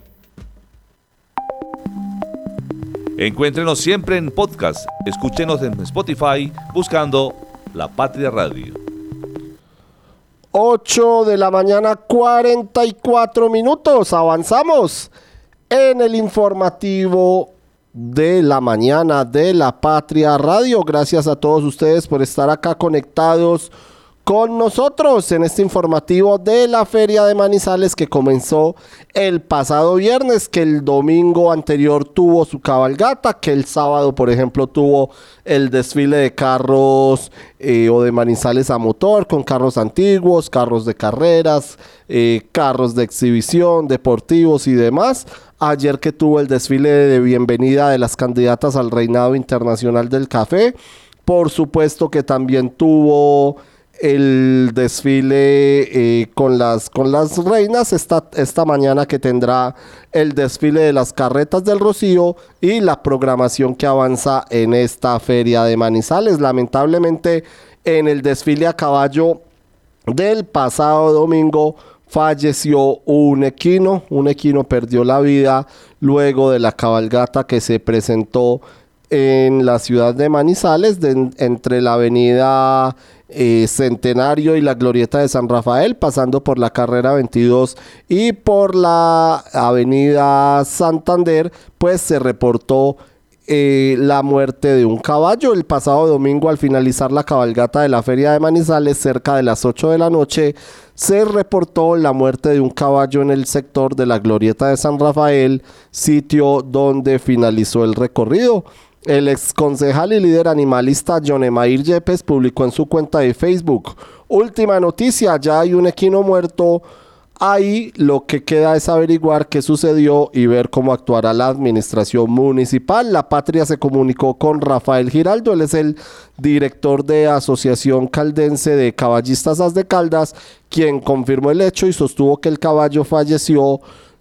Encuéntrenos siempre en podcast. Escúchenos en Spotify buscando La Patria Radio. 8 de la mañana, 44 minutos. Avanzamos en el informativo de la mañana de la Patria Radio. Gracias a todos ustedes por estar acá conectados con nosotros en este informativo de la Feria de Manizales que comenzó el pasado viernes, que el domingo anterior tuvo su cabalgata, que el sábado, por ejemplo, tuvo el desfile de carros eh, o de Manizales a motor, con carros antiguos, carros de carreras, eh, carros de exhibición, deportivos y demás. Ayer que tuvo el desfile de bienvenida de las candidatas al reinado internacional del café. Por supuesto que también tuvo el desfile eh, con, las, con las reinas esta, esta mañana que tendrá el desfile de las carretas del Rocío y la programación que avanza en esta feria de Manizales. Lamentablemente en el desfile a caballo del pasado domingo falleció un equino, un equino perdió la vida luego de la cabalgata que se presentó en la ciudad de Manizales, entre la avenida eh, Centenario y la Glorieta de San Rafael, pasando por la carrera 22 y por la avenida Santander, pues se reportó eh, la muerte de un caballo. El pasado domingo al finalizar la cabalgata de la feria de Manizales cerca de las 8 de la noche se reportó la muerte de un caballo en el sector de la glorieta de San Rafael sitio donde finalizó el recorrido el ex concejal y líder animalista John Emair Yepes publicó en su cuenta de Facebook última noticia ya hay un equino muerto Ahí lo que queda es averiguar qué sucedió y ver cómo actuará la administración municipal. La Patria se comunicó con Rafael Giraldo, él es el director de Asociación Caldense de Caballistas As de Caldas, quien confirmó el hecho y sostuvo que el caballo falleció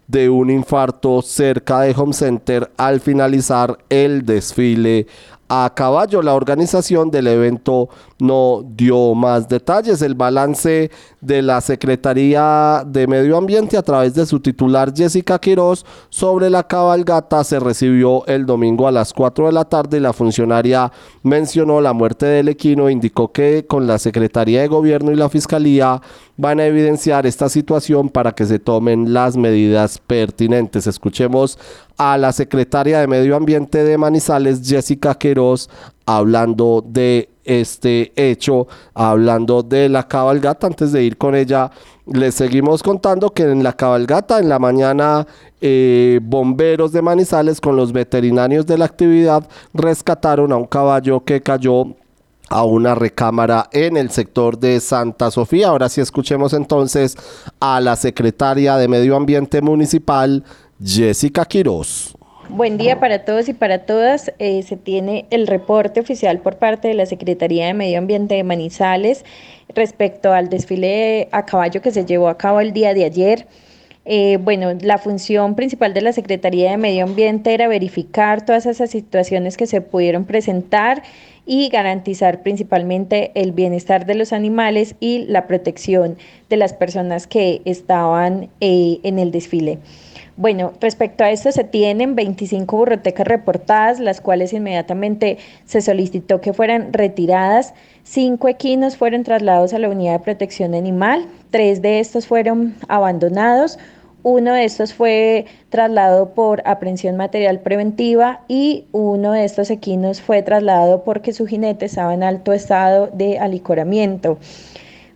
de un infarto cerca de Home Center al finalizar el desfile a caballo. La organización del evento no dio más detalles. El balance de la Secretaría de Medio Ambiente a través de su titular Jessica Quiroz sobre la cabalgata se recibió el domingo a las 4 de la tarde y la funcionaria mencionó la muerte del equino, indicó que con la Secretaría de Gobierno y la Fiscalía van a evidenciar esta situación para que se tomen las medidas pertinentes. Escuchemos a la secretaria de Medio Ambiente de Manizales, Jessica Queiroz, hablando de este hecho, hablando de la cabalgata. Antes de ir con ella, les seguimos contando que en la cabalgata, en la mañana, eh, bomberos de Manizales con los veterinarios de la actividad rescataron a un caballo que cayó a una recámara en el sector de Santa Sofía. Ahora sí escuchemos entonces a la secretaria de Medio Ambiente Municipal, Jessica Quiroz. Buen día para todos y para todas. Eh, se tiene el reporte oficial por parte de la Secretaría de Medio Ambiente de Manizales respecto al desfile a caballo que se llevó a cabo el día de ayer. Eh, bueno, la función principal de la Secretaría de Medio Ambiente era verificar todas esas situaciones que se pudieron presentar y garantizar principalmente el bienestar de los animales y la protección de las personas que estaban eh, en el desfile. Bueno, respecto a esto se tienen 25 burrotecas reportadas, las cuales inmediatamente se solicitó que fueran retiradas. Cinco equinos fueron trasladados a la unidad de protección animal, tres de estos fueron abandonados, uno de estos fue trasladado por aprehensión material preventiva y uno de estos equinos fue trasladado porque su jinete estaba en alto estado de alicoramiento.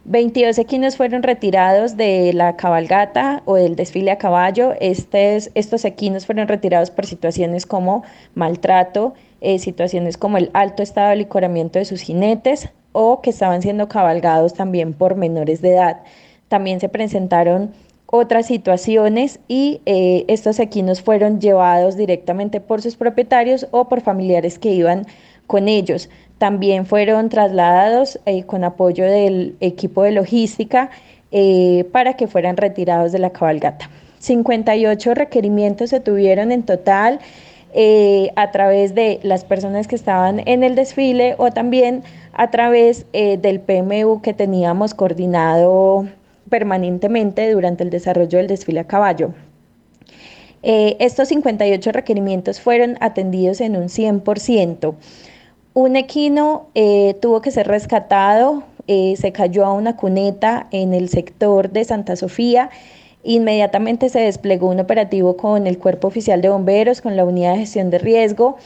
22 equinos fueron retirados de la cabalgata o del desfile a caballo. estos equinos fueron retirados por situaciones como maltrato, eh, situaciones como el alto estado de alicoramiento de sus jinetes o que estaban siendo cabalgados también por menores de edad. También se presentaron otras situaciones y eh, estos equinos fueron llevados directamente por sus propietarios o por familiares que iban con ellos. También fueron trasladados eh, con apoyo del equipo de logística eh, para que fueran retirados de la cabalgata. 58 requerimientos se tuvieron en total a través de las personas que estaban en el desfile o también a través del PMU que teníamos coordinado permanentemente durante el desarrollo del desfile a caballo. Eh, estos 58 requerimientos fueron atendidos en un 100%. Un equino eh, tuvo que ser rescatado eh, se cayó a una cuneta en el sector de Santa Sofía. Inmediatamente se desplegó un operativo con el Cuerpo Oficial de Bomberos, con la Unidad de Gestión de Riesgo,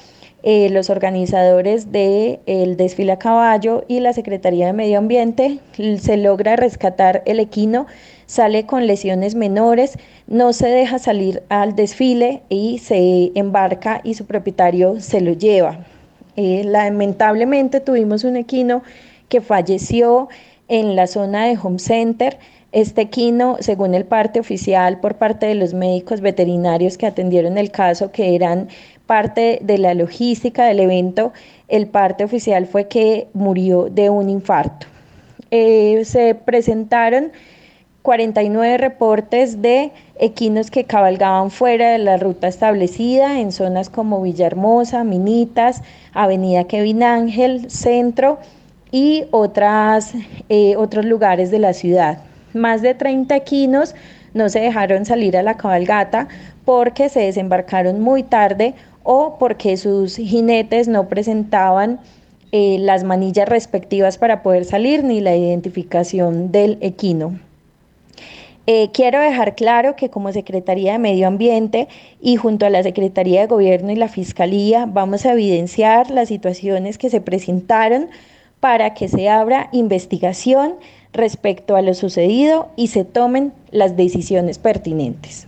eh, los organizadores del desfile a caballo y la Secretaría de Medio Ambiente. Se logra rescatar el equino, sale con lesiones menores, no se deja salir al desfile y se embarca y su propietario se lo lleva. Eh, lamentablemente tuvimos un equino que falleció en la zona de Home Center. Este equino, según el parte oficial por parte de los médicos veterinarios que atendieron el caso, que eran parte de la logística del evento, el parte oficial fue que murió de un infarto. Eh, se presentaron 49 reportes de equinos que cabalgaban fuera de la ruta establecida en zonas como Villahermosa, Minitas, Avenida Kevin Ángel, Centro y otras, eh, otros lugares de la ciudad. Más de 30 equinos no se dejaron salir a la cabalgata porque se desembarcaron muy tarde o porque sus jinetes no presentaban eh, las manillas respectivas para poder salir ni la identificación del equino. Eh, quiero dejar claro que como Secretaría de Medio Ambiente y junto a la Secretaría de Gobierno y la Fiscalía vamos a evidenciar las situaciones que se presentaron para que se abra investigación respecto a lo sucedido y se tomen las decisiones pertinentes.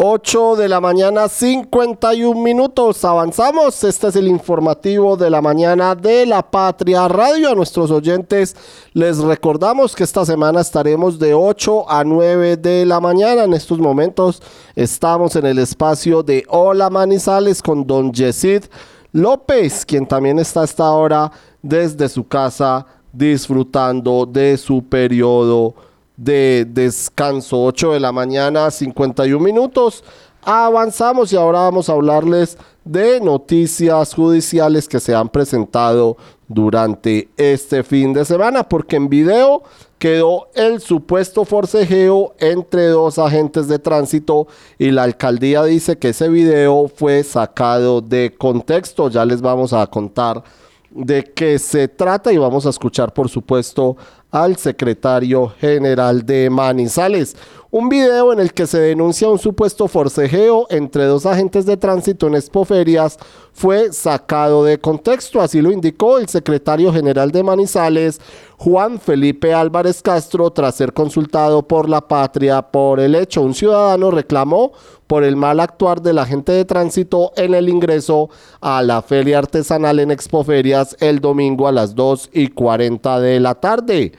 8 de la mañana, 51 minutos. Avanzamos. Este es el informativo de la mañana de la Patria Radio. A nuestros oyentes les recordamos que esta semana estaremos de 8 a 9 de la mañana. En estos momentos estamos en el espacio de Hola Manizales con don Yesid López, quien también está a esta hora desde su casa disfrutando de su periodo de descanso. 8 de la mañana, 51 minutos. Avanzamos y ahora vamos a hablarles de noticias judiciales que se han presentado durante este fin de semana, porque en video quedó el supuesto forcejeo entre dos agentes de tránsito y la alcaldía dice que ese video fue sacado de contexto. Ya les vamos a contar de qué se trata y vamos a escuchar, por supuesto, al secretario general de Manizales. Un video en el que se denuncia un supuesto forcejeo entre dos agentes de tránsito en Expoferias fue sacado de contexto, así lo indicó el secretario general de Manizales, Juan Felipe Álvarez Castro, tras ser consultado por la patria por el hecho. Un ciudadano reclamó por el mal actuar del agente de tránsito en el ingreso a la feria artesanal en Expoferias el domingo a las 2 y 40 de la tarde.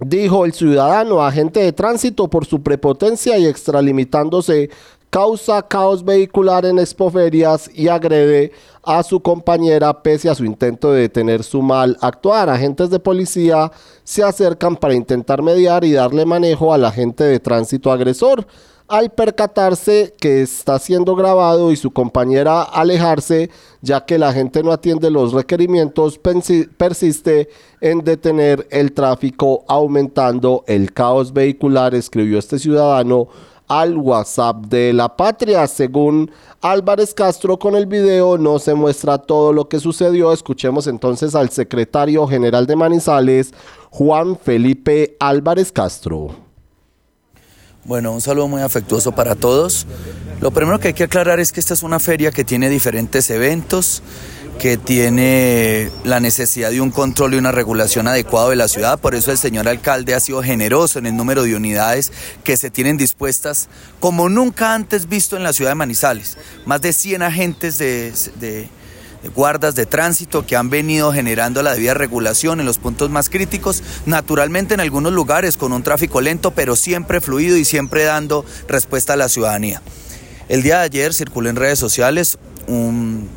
Dijo el ciudadano, agente de tránsito, por su prepotencia y extralimitándose, causa caos vehicular en expoferias y agrede a su compañera pese a su intento de detener su mal actuar. Agentes de policía se acercan para intentar mediar y darle manejo al agente de tránsito agresor al percatarse que está siendo grabado y su compañera alejarse, ya que la gente no atiende los requerimientos, persiste en detener el tráfico, aumentando el caos vehicular, escribió este ciudadano al WhatsApp de la patria. Según Álvarez Castro, con el video no se muestra todo lo que sucedió. Escuchemos entonces al secretario general de Manizales, Juan Felipe Álvarez Castro. Bueno, un saludo muy afectuoso para todos. Lo primero que hay que aclarar es que esta es una feria que tiene diferentes eventos, que tiene la necesidad de un control y una regulación adecuado de la ciudad. Por eso el señor alcalde ha sido generoso en el número de unidades que se tienen dispuestas como nunca antes visto en la ciudad de Manizales. Más de 100 agentes de, de guardas de tránsito que han venido generando la debida regulación en los puntos más críticos, naturalmente en algunos lugares con un tráfico lento, pero siempre fluido y siempre dando respuesta a la ciudadanía. El día de ayer circuló en redes sociales un,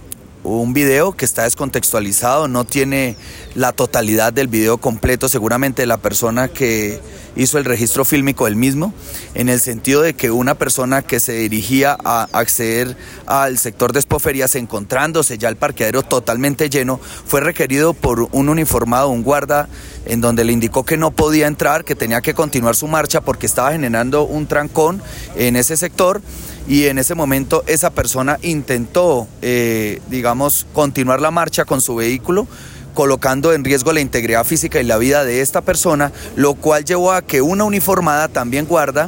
un video que está descontextualizado, no tiene la totalidad del video completo, seguramente la persona que hizo el registro fílmico del mismo, en el sentido de que una persona que se dirigía a acceder al sector de expoferias, encontrándose ya el parqueadero totalmente lleno, fue requerido por un uniformado, un guarda, en donde le indicó que no podía entrar, que tenía que continuar su marcha porque estaba generando un trancón en ese sector. Y en ese momento esa persona intentó, eh, digamos, continuar la marcha con su vehículo colocando en riesgo la integridad física y la vida de esta persona, lo cual llevó a que una uniformada, también guarda,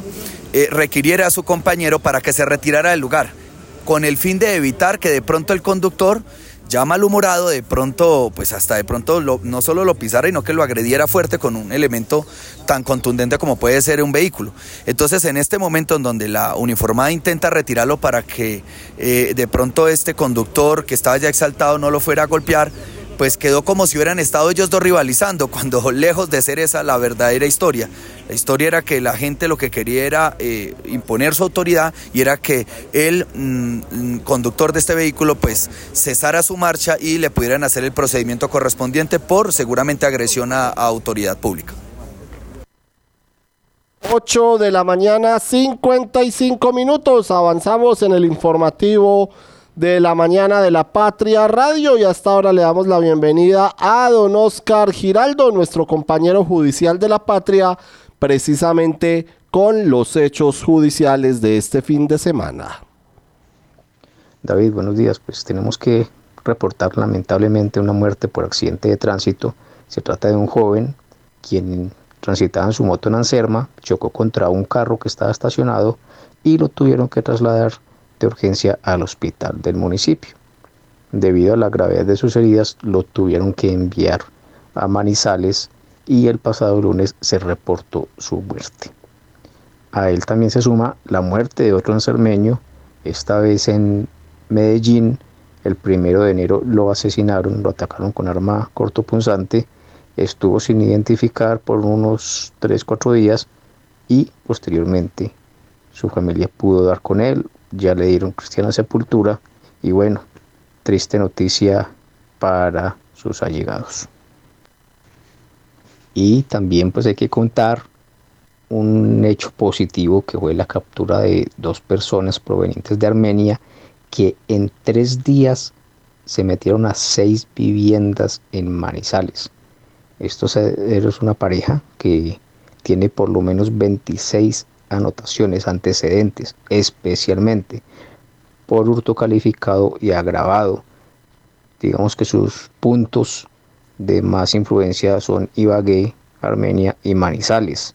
eh, requiriera a su compañero para que se retirara del lugar, con el fin de evitar que de pronto el conductor ya malhumorado, de pronto, pues hasta de pronto no solo lo pisara, sino que lo agrediera fuerte con un elemento tan contundente como puede ser un vehículo. Entonces, en este momento en donde la uniformada intenta retirarlo para que eh, de pronto este conductor que estaba ya exaltado no lo fuera a golpear, pues quedó como si hubieran estado ellos dos rivalizando, cuando lejos de ser esa la verdadera historia. La historia era que la gente lo que quería era eh, imponer su autoridad y era que el mm, mm, conductor de este vehículo pues cesara su marcha y le pudieran hacer el procedimiento correspondiente por seguramente agresión a, a autoridad pública. 8 de la mañana, 55 minutos. Avanzamos en el informativo de la mañana de la Patria Radio y hasta ahora le damos la bienvenida a don Oscar Giraldo, nuestro compañero judicial de la Patria, precisamente con los hechos judiciales de este fin de semana. David, buenos días. Pues tenemos que reportar lamentablemente una muerte por accidente de tránsito. Se trata de un joven quien transitaba en su moto en Anserma, chocó contra un carro que estaba estacionado y lo tuvieron que trasladar de urgencia al hospital del municipio. Debido a la gravedad de sus heridas, lo tuvieron que enviar a Manizales y el pasado lunes se reportó su muerte. A él también se suma la muerte de otro enfermeño, esta vez en Medellín. El primero de enero lo asesinaron, lo atacaron con arma cortopunzante. Estuvo sin identificar por unos 3-4 días y posteriormente su familia pudo dar con él. Ya le dieron cristiana sepultura y bueno, triste noticia para sus allegados. Y también pues hay que contar un hecho positivo que fue la captura de dos personas provenientes de Armenia que en tres días se metieron a seis viviendas en Manizales. Esto es una pareja que tiene por lo menos 26 anotaciones antecedentes, especialmente por hurto calificado y agravado. Digamos que sus puntos de más influencia son Ibagué, Armenia y Manizales.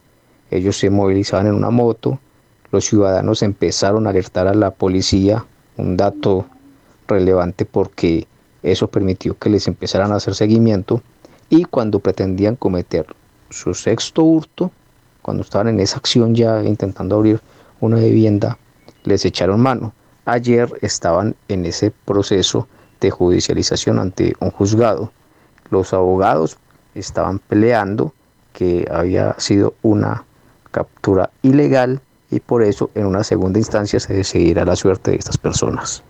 Ellos se movilizaban en una moto, los ciudadanos empezaron a alertar a la policía, un dato relevante porque eso permitió que les empezaran a hacer seguimiento y cuando pretendían cometer su sexto hurto, cuando estaban en esa acción ya intentando abrir una vivienda, les echaron mano. Ayer estaban en ese proceso de judicialización ante un juzgado. Los abogados estaban peleando que había sido una captura ilegal y por eso en una segunda instancia se decidirá la suerte de estas personas.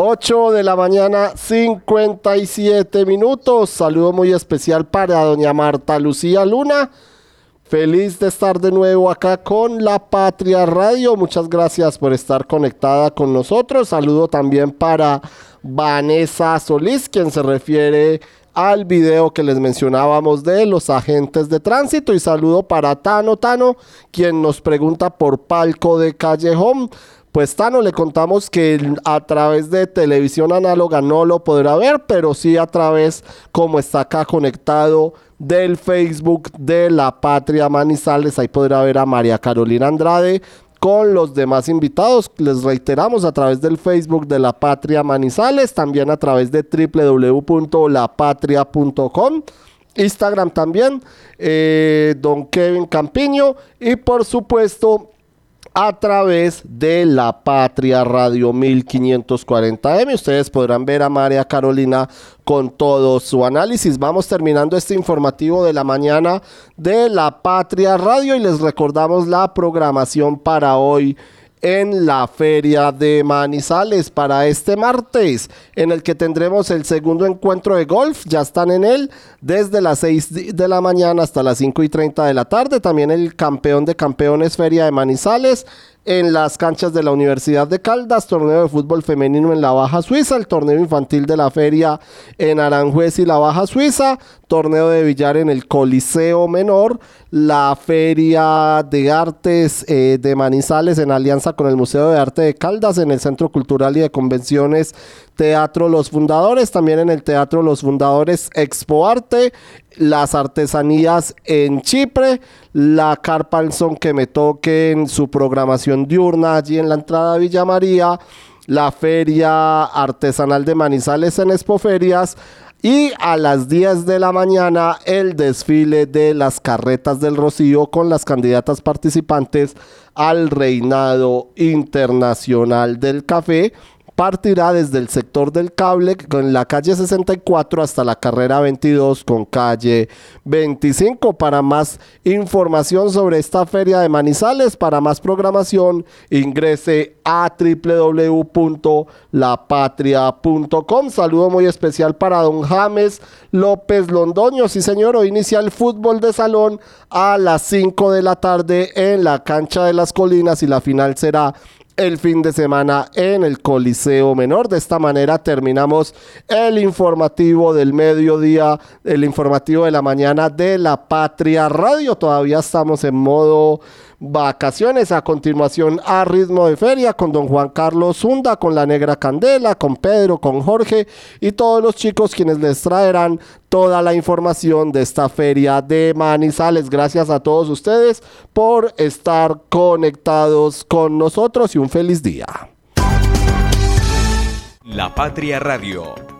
8 de la mañana, 57 minutos. Saludo muy especial para doña Marta Lucía Luna. Feliz de estar de nuevo acá con La Patria Radio. Muchas gracias por estar conectada con nosotros. Saludo también para Vanessa Solís, quien se refiere al video que les mencionábamos de los agentes de tránsito. Y saludo para Tano Tano, quien nos pregunta por palco de callejón. Pues Tano, le contamos que a través de televisión análoga no lo podrá ver, pero sí a través, como está acá conectado, del Facebook de La Patria Manizales. Ahí podrá ver a María Carolina Andrade con los demás invitados. Les reiteramos a través del Facebook de La Patria Manizales, también a través de www.lapatria.com. Instagram también, eh, don Kevin Campiño y por supuesto a través de La Patria Radio 1540M. Ustedes podrán ver a María Carolina con todo su análisis. Vamos terminando este informativo de la mañana de La Patria Radio y les recordamos la programación para hoy en la feria de Manizales para este martes, en el que tendremos el segundo encuentro de golf. Ya están en él desde las 6 de la mañana hasta las 5 y 30 de la tarde. También el campeón de campeones Feria de Manizales en las canchas de la Universidad de Caldas, torneo de fútbol femenino en la Baja Suiza, el torneo infantil de la feria en Aranjuez y la Baja Suiza, torneo de billar en el Coliseo Menor, la feria de artes eh, de Manizales en alianza con el Museo de Arte de Caldas en el Centro Cultural y de Convenciones Teatro Los Fundadores, también en el Teatro Los Fundadores Expo Arte, las artesanías en Chipre, la carpa al son que me toque en su programación diurna allí en la entrada Villa María, la feria artesanal de Manizales en Expoferias, y a las 10 de la mañana el desfile de las carretas del Rocío con las candidatas participantes al reinado internacional del café partirá desde el sector del cable con la calle 64 hasta la carrera 22 con calle 25. Para más información sobre esta feria de Manizales, para más programación, ingrese a www.lapatria.com. Saludo muy especial para don James López Londoño. Sí, señor, hoy inicia el fútbol de salón a las 5 de la tarde en la cancha de las colinas y la final será el fin de semana en el Coliseo Menor. De esta manera terminamos el informativo del mediodía, el informativo de la mañana de la Patria Radio. Todavía estamos en modo vacaciones. A continuación, a ritmo de feria con don Juan Carlos Zunda, con la Negra Candela, con Pedro, con Jorge y todos los chicos quienes les traerán toda la información de esta feria de Manizales. Gracias a todos ustedes por estar conectados con nosotros y un feliz día. La Patria Radio